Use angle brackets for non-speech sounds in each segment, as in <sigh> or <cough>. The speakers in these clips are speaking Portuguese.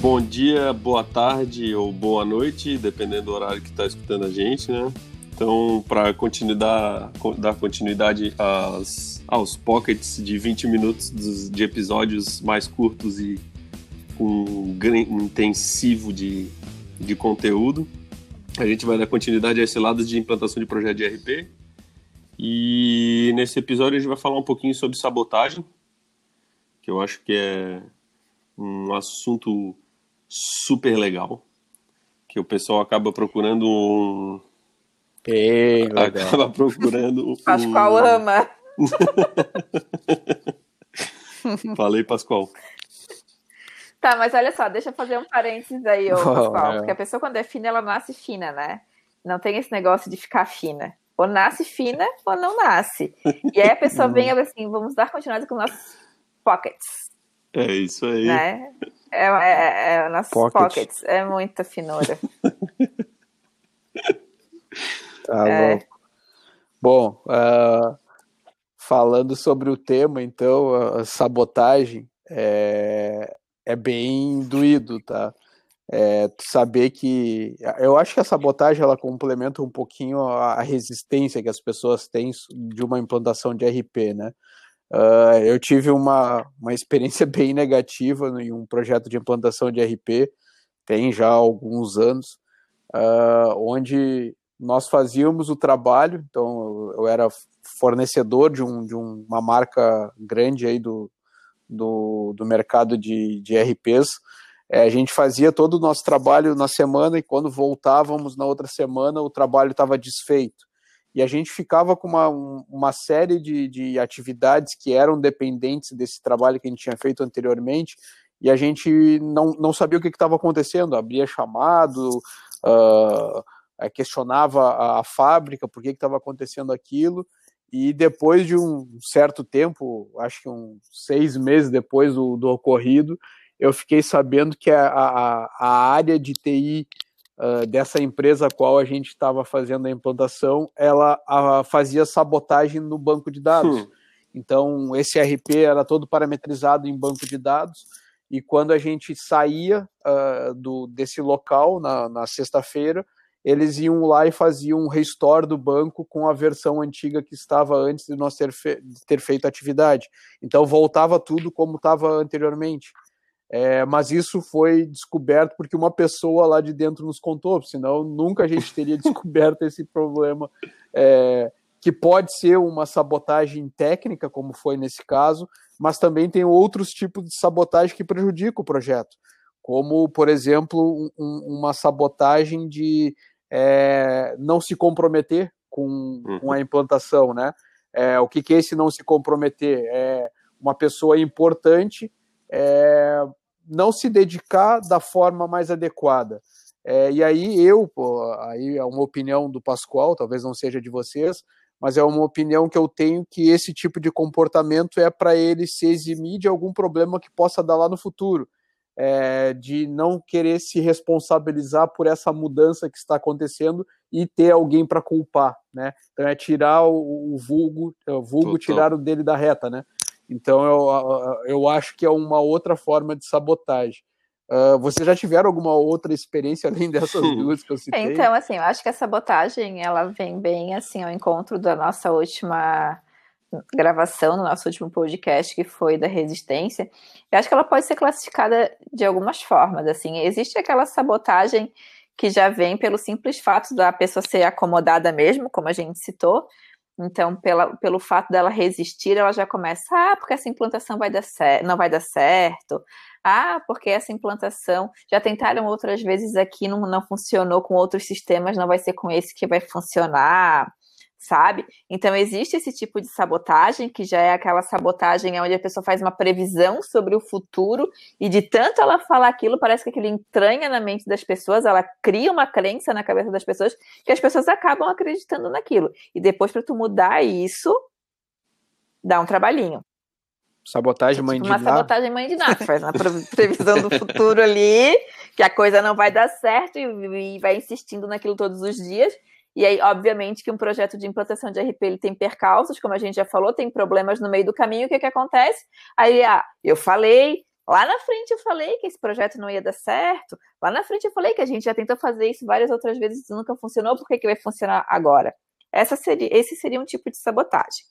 Bom dia, boa tarde ou boa noite, dependendo do horário que está escutando a gente, né? Então, para continuidade, dar continuidade às, aos pockets de 20 minutos dos, de episódios mais curtos e com um intensivo de, de conteúdo, a gente vai dar continuidade a esse lado de implantação de projeto de RP. E nesse episódio a gente vai falar um pouquinho sobre sabotagem, que eu acho que é um assunto super legal, que o pessoal acaba procurando um, Bem legal. Acaba procurando. <laughs> Um... Pascoal ama. <laughs> Falei, Pascoal. Tá, mas olha só, deixa eu fazer um parênteses aí, ô, Pascoal. Porque a pessoa, quando é fina, ela nasce fina, né? Não tem esse negócio de ficar fina. Ou nasce fina, ou não nasce. E aí a pessoa <laughs> vem assim, vamos dar continuidade com nossos pockets. É isso aí. Né? É, é, é, é nossos pockets. pockets. É muita finura. <laughs> Tá é. Bom, uh, falando sobre o tema, então, a sabotagem é, é bem doído, tá? É, saber que eu acho que a sabotagem ela complementa um pouquinho a, resistência que as pessoas têm de uma implantação de RP, né? Uh, eu tive uma, uma experiência <laughs> bem negativa em um projeto de implantação de RP, tem já alguns anos, uh, onde nós fazíamos o trabalho, então eu era fornecedor de, um, de uma marca grande aí do, do, do mercado de, de RPs. É, a gente fazia todo o nosso trabalho na semana e quando voltávamos na outra semana o trabalho estava desfeito. E a gente ficava com uma, uma série de, de atividades que eram dependentes desse trabalho que a gente tinha feito anteriormente e a gente não, não sabia o que estava acontecendo. Abria chamado, uh, questionava a, a, fábrica por que estava acontecendo aquilo, e depois de um certo tempo, acho que uns seis meses depois do, do ocorrido, eu fiquei sabendo que a, a, a área de TI uh, dessa empresa a qual a gente estava fazendo a implantação, ela a, fazia sabotagem no banco de dados. Hum. Então, esse RP era todo parametrizado em banco de dados, e quando a gente saía uh, do, desse local na, na sexta-feira, eles iam lá e faziam um restore do banco com a versão antiga que estava antes de nós ter, fe ter feito a atividade. Então voltava tudo como estava anteriormente. É, mas isso foi descoberto porque uma pessoa lá de dentro nos contou, senão nunca a gente teria <laughs> descoberto esse problema, é, que pode ser uma sabotagem técnica, como foi nesse caso, mas também tem outros tipos de sabotagem que prejudicam o projeto, como, por exemplo, um, uma sabotagem de é, não se comprometer com, uhum. com a implantação, né? É, o que, que é esse não se comprometer? É uma pessoa importante é, não se dedicar da forma mais adequada. É, e aí eu, pô, aí é uma opinião do Pascoal, talvez não seja de vocês, mas é uma opinião que eu tenho que esse tipo de comportamento é para ele se eximir de algum problema que possa dar lá no futuro é, de não querer se responsabilizar por essa mudança que está acontecendo e ter alguém para culpar, né? Então é tirar o, o vulgo, é, o vulgo tirar o dele da reta, né? Então eu, eu acho que é uma outra forma de sabotagem. Uh, vocês já tiveram alguma outra experiência <laughs> além dessas duas que eu citei? Então, assim, eu acho que a sabotagem ela vem bem assim ao encontro da nossa última gravação no nosso último podcast, que foi da resistência, eu acho que ela pode ser classificada de algumas formas. Assim, existe aquela sabotagem que já vem pelo simples fato da pessoa ser acomodada mesmo, como a gente citou. Então, pela, pelo fato dela resistir, ela já começa, ah, porque essa implantação vai dar não vai dar certo. Ah, porque essa implantação já tentaram outras vezes aqui, não, não funcionou com outros sistemas, não vai ser com esse que vai funcionar sabe? Então existe esse tipo de sabotagem, que já é aquela sabotagem onde a pessoa faz uma previsão sobre o futuro e de tanto ela falar aquilo, parece que aquilo entranha na mente das pessoas, ela cria uma crença na cabeça das pessoas que as pessoas acabam acreditando naquilo. E depois para tu mudar isso, dá um trabalhinho. Sabotagem mãe tipo de Uma sabotagem mãe de nada. Faz uma <laughs> previsão do futuro ali, que a coisa não vai dar certo e vai insistindo naquilo todos os dias E aí, obviamente, que um projeto de implantação de RP ele tem percalços, como a gente já falou, tem problemas no meio do caminho. O que, que acontece? Aí, ah, eu falei, lá na frente eu falei que esse projeto não ia dar certo, lá na frente eu falei que a gente já tentou fazer isso várias outras vezes e nunca funcionou, por que, que vai funcionar agora? Essa seria, esse seria um tipo de sabotagem.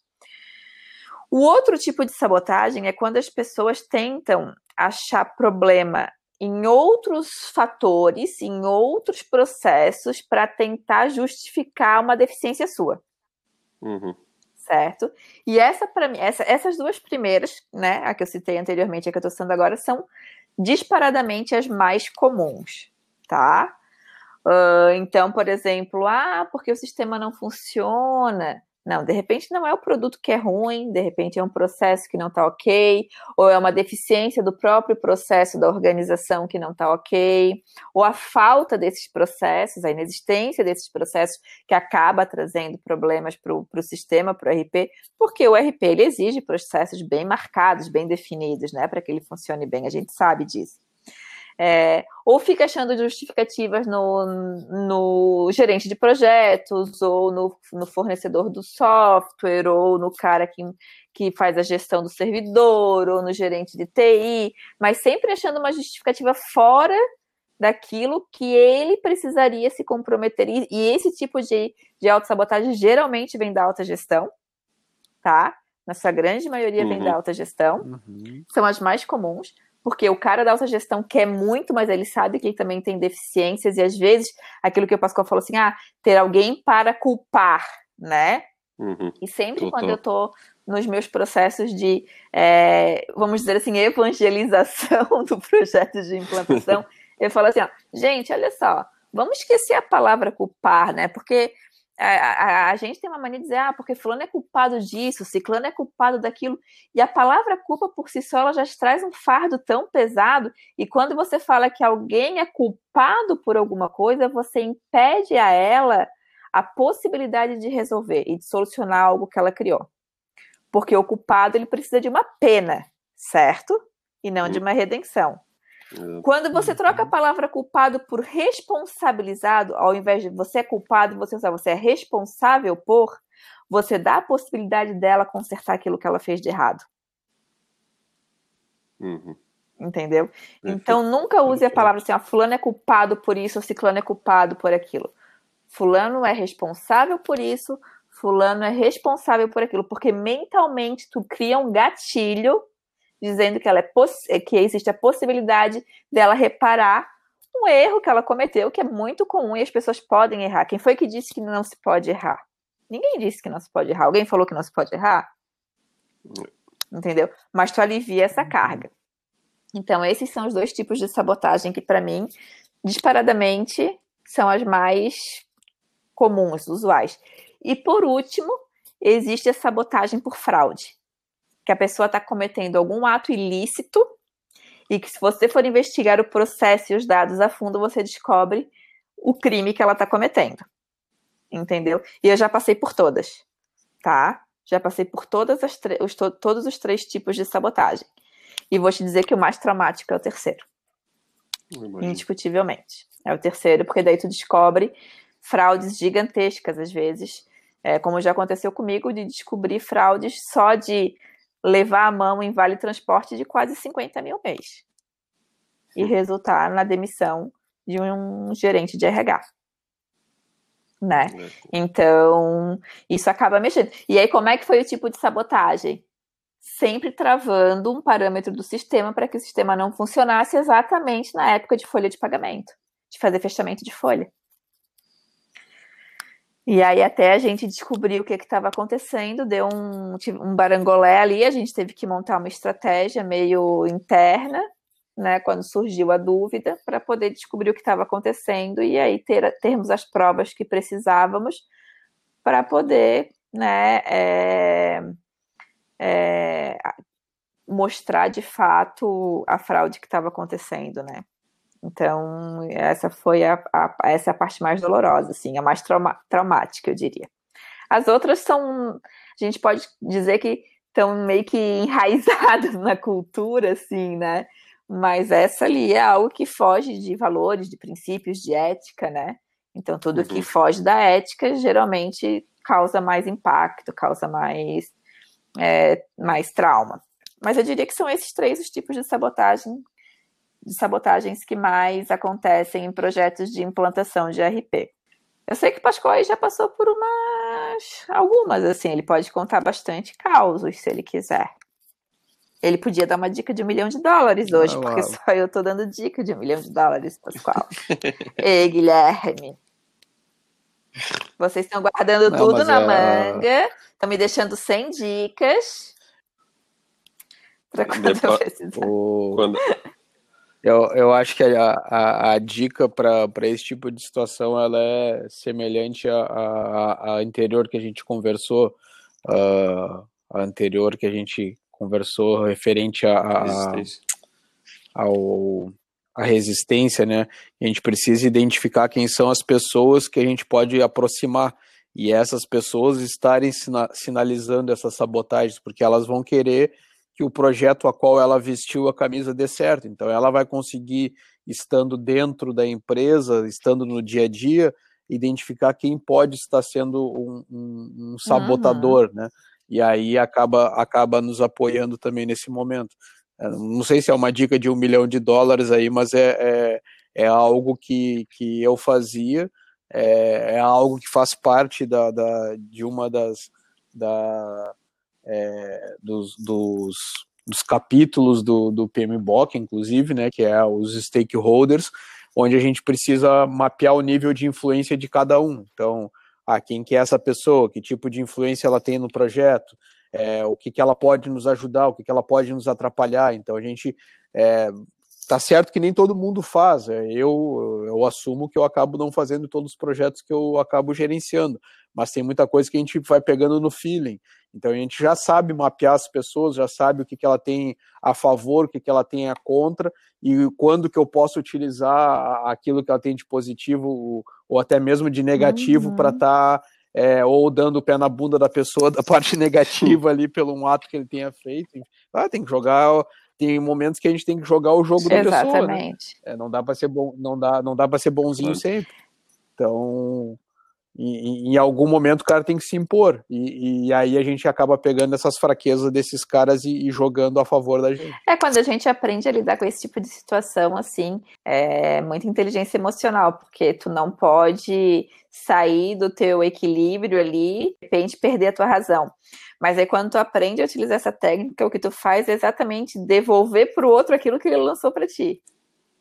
O outro tipo de sabotagem é quando as pessoas tentam achar problema em outros fatores, em outros processos, para tentar justificar uma deficiência sua. Uhum. Certo? E essa, para mim, essa, essas duas primeiras, né, a que eu citei anteriormente e a que eu estou citando agora, são disparadamente as mais comuns, tá? Uh, então, por exemplo, ah, porque o sistema não funciona. Não, de repente não é o produto que é ruim, de repente é um processo que não está ok, ou é uma deficiência do próprio processo da organização que não está ok, ou a falta desses processos, a inexistência desses processos que acaba trazendo problemas para o sistema, para o RP, porque o RP ele exige processos bem marcados, bem definidos, né, para que ele funcione bem, a gente sabe disso. É, ou fica achando justificativas no, no gerente de projetos, ou no, no, fornecedor do software, ou no cara que, que faz a gestão do servidor, ou no gerente de TI, mas sempre achando uma justificativa fora daquilo que ele precisaria se comprometer. E, e esse tipo de, de autossabotagem geralmente vem da alta gestão, tá? Na sua grande maioria uhum. vem da alta gestão. Uhum. São as mais comuns porque o cara da autogestão quer muito, mas ele sabe que ele também tem deficiências, e às vezes, aquilo que o Pascoal falou assim, ah, ter alguém para culpar, né? Uhum. E sempre quando eu tô nos meus processos de, é, vamos dizer assim, evangelização <laughs> do projeto de implantação, <laughs> eu falo assim, ó, gente, olha só, vamos esquecer a palavra culpar, né? Porque a, a, a, gente tem uma mania de dizer, ah, porque fulano é culpado disso, ciclano é culpado daquilo, e a palavra culpa por si só ela já traz um fardo tão pesado, e quando você fala que alguém é culpado por alguma coisa, você impede a ela a possibilidade de resolver e de solucionar algo que ela criou. Porque o culpado ele precisa de uma pena, certo? E não de uma redenção. Quando você troca a palavra culpado por responsabilizado, ao invés de você é culpado, você você é responsável por, você dá a possibilidade dela consertar aquilo que ela fez de errado. Uhum. Entendeu? Então nunca use a palavra assim, ah, fulano é culpado por isso, ou ciclano é culpado por aquilo. Fulano é responsável por isso, fulano é responsável por aquilo, porque mentalmente tu cria um gatilho dizendo que, ela é que existe a possibilidade dela reparar um erro que ela cometeu, que é muito comum e as pessoas podem errar. Quem foi que disse que não se pode errar? Ninguém disse que não se pode errar. Alguém falou que não se pode errar? Entendeu? Mas tu alivia essa carga. Então, esses são os dois tipos de sabotagem que, para mim, disparadamente, são as mais comuns, usuais. E, por último, existe a sabotagem por fraude que a pessoa está cometendo algum ato ilícito e que se você for investigar o processo e os dados a fundo, você descobre o crime que ela está cometendo. Entendeu? E eu já passei por todas, tá? Já passei por todas as os, to todos os três tipos de sabotagem. E vou te dizer que o mais traumático é o terceiro. Indiscutivelmente. É o terceiro, porque daí tu descobre fraudes gigantescas, às vezes, é, como já aconteceu comigo, de descobrir fraudes só de levar a mão em vale transporte de quase 50 mil mês e resultar na demissão de um gerente de RH. Né? É. Então, isso acaba mexendo. E aí, como é que foi o tipo de sabotagem? Sempre travando um parâmetro do sistema para que o sistema não funcionasse exatamente na época de folha de pagamento, de fazer fechamento de folha. E aí até a gente descobrir o que estava acontecendo, deu um, um barangolé ali, a gente teve que montar uma estratégia meio interna, né, quando surgiu a dúvida, para poder descobrir o que estava acontecendo e aí ter, termos as provas que precisávamos para poder né, é, é, mostrar de fato a fraude que estava acontecendo, né? Então, essa foi a, a, essa é a parte mais dolorosa, assim, a mais trauma, traumática, eu diria. As outras são, a gente pode dizer que estão meio que enraizadas <laughs> na cultura, assim, né? Mas essa ali é algo que foge de valores, de princípios, de ética, né? Então, tudo uhum. que foge da ética geralmente causa mais impacto, causa mais, é, mais trauma. Mas eu diria que são esses três os tipos de sabotagem de sabotagens que mais acontecem em projetos de implantação de RP. Eu sei que o Pascoal já passou por umas algumas assim, ele pode contar bastante causos se ele quiser. Ele podia dar uma dica de um milhão de dólares hoje, porque só eu tô dando dica de um milhão de dólares, Pascoal. <laughs> Ei, Guilherme. Vocês estão guardando Não, tudo na é... manga, estão me deixando sem dicas. Para quando Depois, <laughs> eu precisar. O... Quando... Eu, eu acho que a, a, a dica para esse tipo de situação ela é semelhante à, anterior que a gente conversou, uh, a anterior que a gente conversou referente a, a, resistência. ao a resistência, né? A gente precisa identificar quem são as pessoas que a gente pode aproximar e essas pessoas estarem sinalizando essas sabotagens, porque elas vão querer que o projeto a qual ela vestiu a camisa dê certo. Então ela vai conseguir, estando dentro da empresa, estando no dia a dia, identificar quem pode estar sendo um, um, um sabotador, uhum. né? E aí acaba, acaba nos apoiando também nesse momento. É, não sei se é uma dica de um milhão de dólares aí, mas é, é, é algo que, que eu fazia, é, é algo que faz parte da, da de uma das da, é, dos, dos, dos, capítulos do, do PMBOK, inclusive, né, que é os stakeholders, onde a gente precisa mapear o nível de influência de cada um. Então, ah, quem que é essa pessoa, que tipo de influência ela tem no projeto, é, o que, que ela pode nos ajudar, o que, que ela pode nos atrapalhar. Então a gente é, tá certo que nem todo mundo faz. É, eu, eu assumo que eu acabo não fazendo todos os projetos que eu acabo gerenciando, mas tem muita coisa que a gente vai pegando no feeling. Então a gente já sabe mapear as pessoas, já sabe o que, que ela tem a favor, o que, que ela tem a contra, e quando que eu posso utilizar aquilo que ela tem de positivo ou até mesmo de negativo uhum. para estar tá, é, ou dando o pé na bunda da pessoa <laughs> da parte negativa ali pelo um ato que ele tenha feito. Ah, tem que jogar tem momentos que a gente tem que jogar o jogo da Exatamente. pessoa, né? É, não dá para ser bom, não dá, não dá para ser bonzinho sempre. Então, em algum momento o cara tem que se impor. E, e, aí a gente acaba pegando essas fraquezas desses caras e, e, jogando a favor da gente. É quando a gente aprende a lidar com esse tipo de situação, assim, é muita inteligência emocional, porque tu não pode sair do teu equilíbrio ali, de repente perder a tua razão. Mas aí quando tu aprende a utilizar essa técnica, o que tu faz é exatamente devolver para o outro aquilo que ele lançou para ti.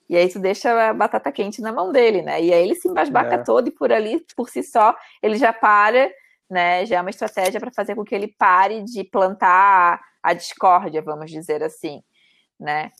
E aí tu deixa a batata quente na mão dele, né? E aí ele se embasbaca é. todo e por ali, por si só, ele já para, né? Já é uma estratégia para fazer com que ele pare de plantar a discórdia, vamos dizer assim, né?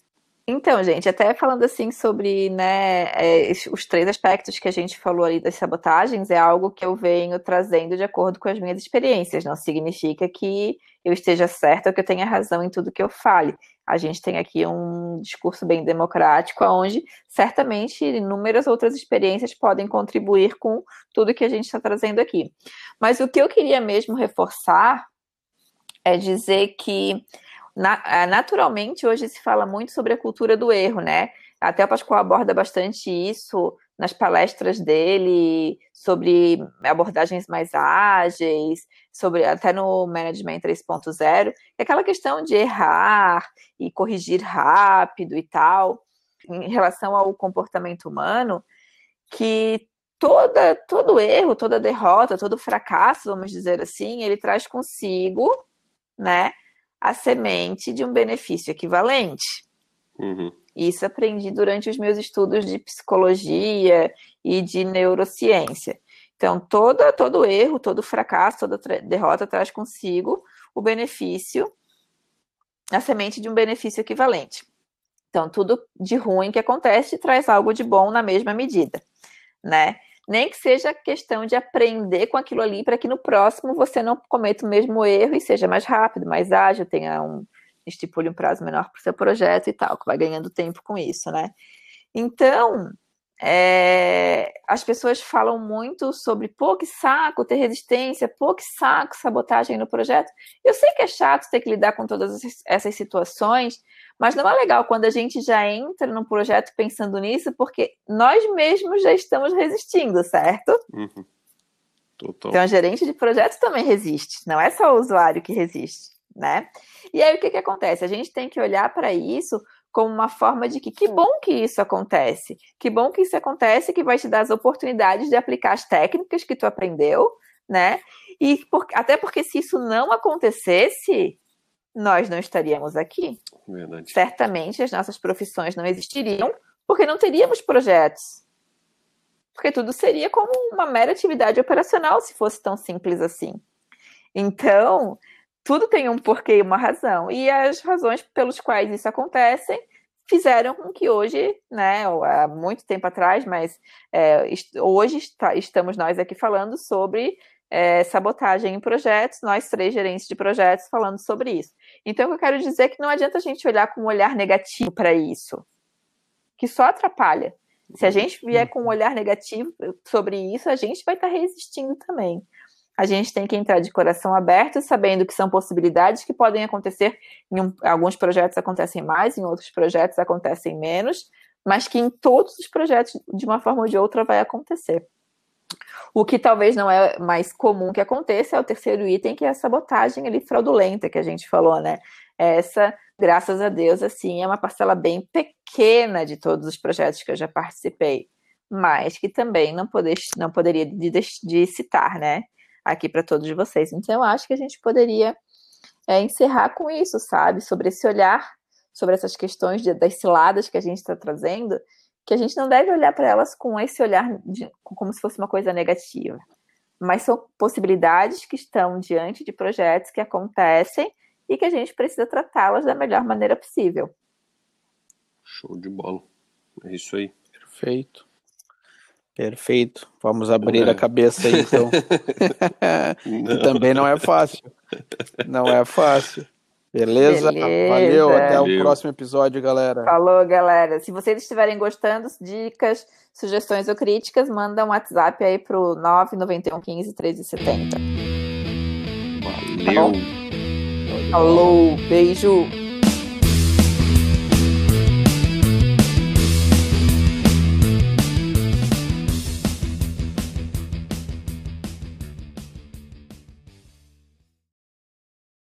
Então, gente, até falando assim sobre né, é, os três aspectos que a gente falou ali das sabotagens, é algo que eu venho trazendo de acordo com as minhas experiências. Não significa que eu esteja certa ou que eu tenha razão em tudo que eu fale. A gente tem aqui um discurso bem democrático, onde certamente inúmeras outras experiências podem contribuir com tudo que a gente está trazendo aqui. Mas o que eu queria mesmo reforçar é dizer que é, naturalmente, hoje se fala muito sobre a cultura do erro, né? Até o Pascoal aborda bastante isso nas palestras dele, sobre abordagens mais ágeis, sobre até no Management 3.0, é aquela questão de errar e corrigir rápido e tal, em relação ao comportamento humano, que toda, todo erro, toda derrota, todo fracasso, vamos dizer assim, ele traz consigo, né, a semente de um benefício equivalente. Uhum. Isso aprendi durante os meus estudos de psicologia e de neurociência. Então, todo, todo erro, todo fracasso, toda derrota traz consigo o benefício, a semente de um benefício equivalente. Então, tudo de ruim que acontece traz algo de bom na mesma medida, né? nem que seja questão de aprender com aquilo ali para que no próximo você não cometa o mesmo erro e seja mais rápido, mais ágil, tenha um estipule um prazo menor para o seu projeto e tal, que vai ganhando tempo com isso, né? Então, é, as pessoas falam muito sobre pô, que saco ter resistência, pô, que saco sabotagem no projeto. Eu sei que é chato ter que lidar com todas essas situações, mas não é legal quando a gente já entra no projeto pensando nisso, porque nós mesmos já estamos resistindo, certo? Uhum. Então, a gerente de projeto também resiste, não é só o usuário que resiste, né? E aí o que, que acontece? A gente tem que olhar para isso como uma forma de que que bom que isso acontece, que bom que isso acontece, que vai te dar as oportunidades de aplicar as técnicas que tu aprendeu, né? E por, até porque se isso não acontecesse, nós não estaríamos aqui. Verdade. Certamente as nossas profissões não existiriam, porque não teríamos projetos. Porque tudo seria como uma mera atividade operacional se fosse tão simples assim. Então, tudo tem um porquê e uma razão. E as razões pelos quais isso acontece fizeram com que hoje, né, há muito tempo atrás, mas é, hoje está, estamos nós aqui falando sobre é, sabotagem em projetos, nós três gerentes de projetos falando sobre isso. Então, o que eu quero dizer é que não adianta a gente olhar com um olhar negativo para isso, que só atrapalha. Se a gente vier com um olhar negativo sobre isso, a gente vai estar resistindo também a gente tem que entrar de coração aberto, sabendo que são possibilidades que podem acontecer. Em um, alguns projetos acontecem mais, em outros projetos acontecem menos, mas que em todos os projetos, de uma forma ou de outra, vai acontecer. O que talvez não é mais comum que aconteça é o terceiro item, que é a sabotagem ali fraudulenta que a gente falou, né? Essa, graças a Deus, assim, é uma parcela bem pequena de todos os projetos que eu já participei, mas que também não, não poderia de, de citar, né? Aqui para todos vocês. Então, eu acho que a gente poderia é, encerrar com isso, sabe? Sobre esse olhar, sobre essas questões de, das ciladas que a gente está trazendo, que a gente não deve olhar para elas com esse olhar de, como se fosse uma coisa negativa. Mas são possibilidades que estão diante de projetos que acontecem e que a gente precisa tratá-las da melhor maneira possível. Show de bola. É isso aí. Perfeito. Perfeito. Vamos abrir é. a cabeça aí, então. que <laughs> também não é fácil. Não é fácil. Beleza? Beleza. Valeu, até Valeu. o próximo episódio, galera. Falou, galera. Se vocês estiverem gostando, dicas, sugestões ou críticas, manda um WhatsApp aí pro 991 15 1370. Valeu. Falou, beijo.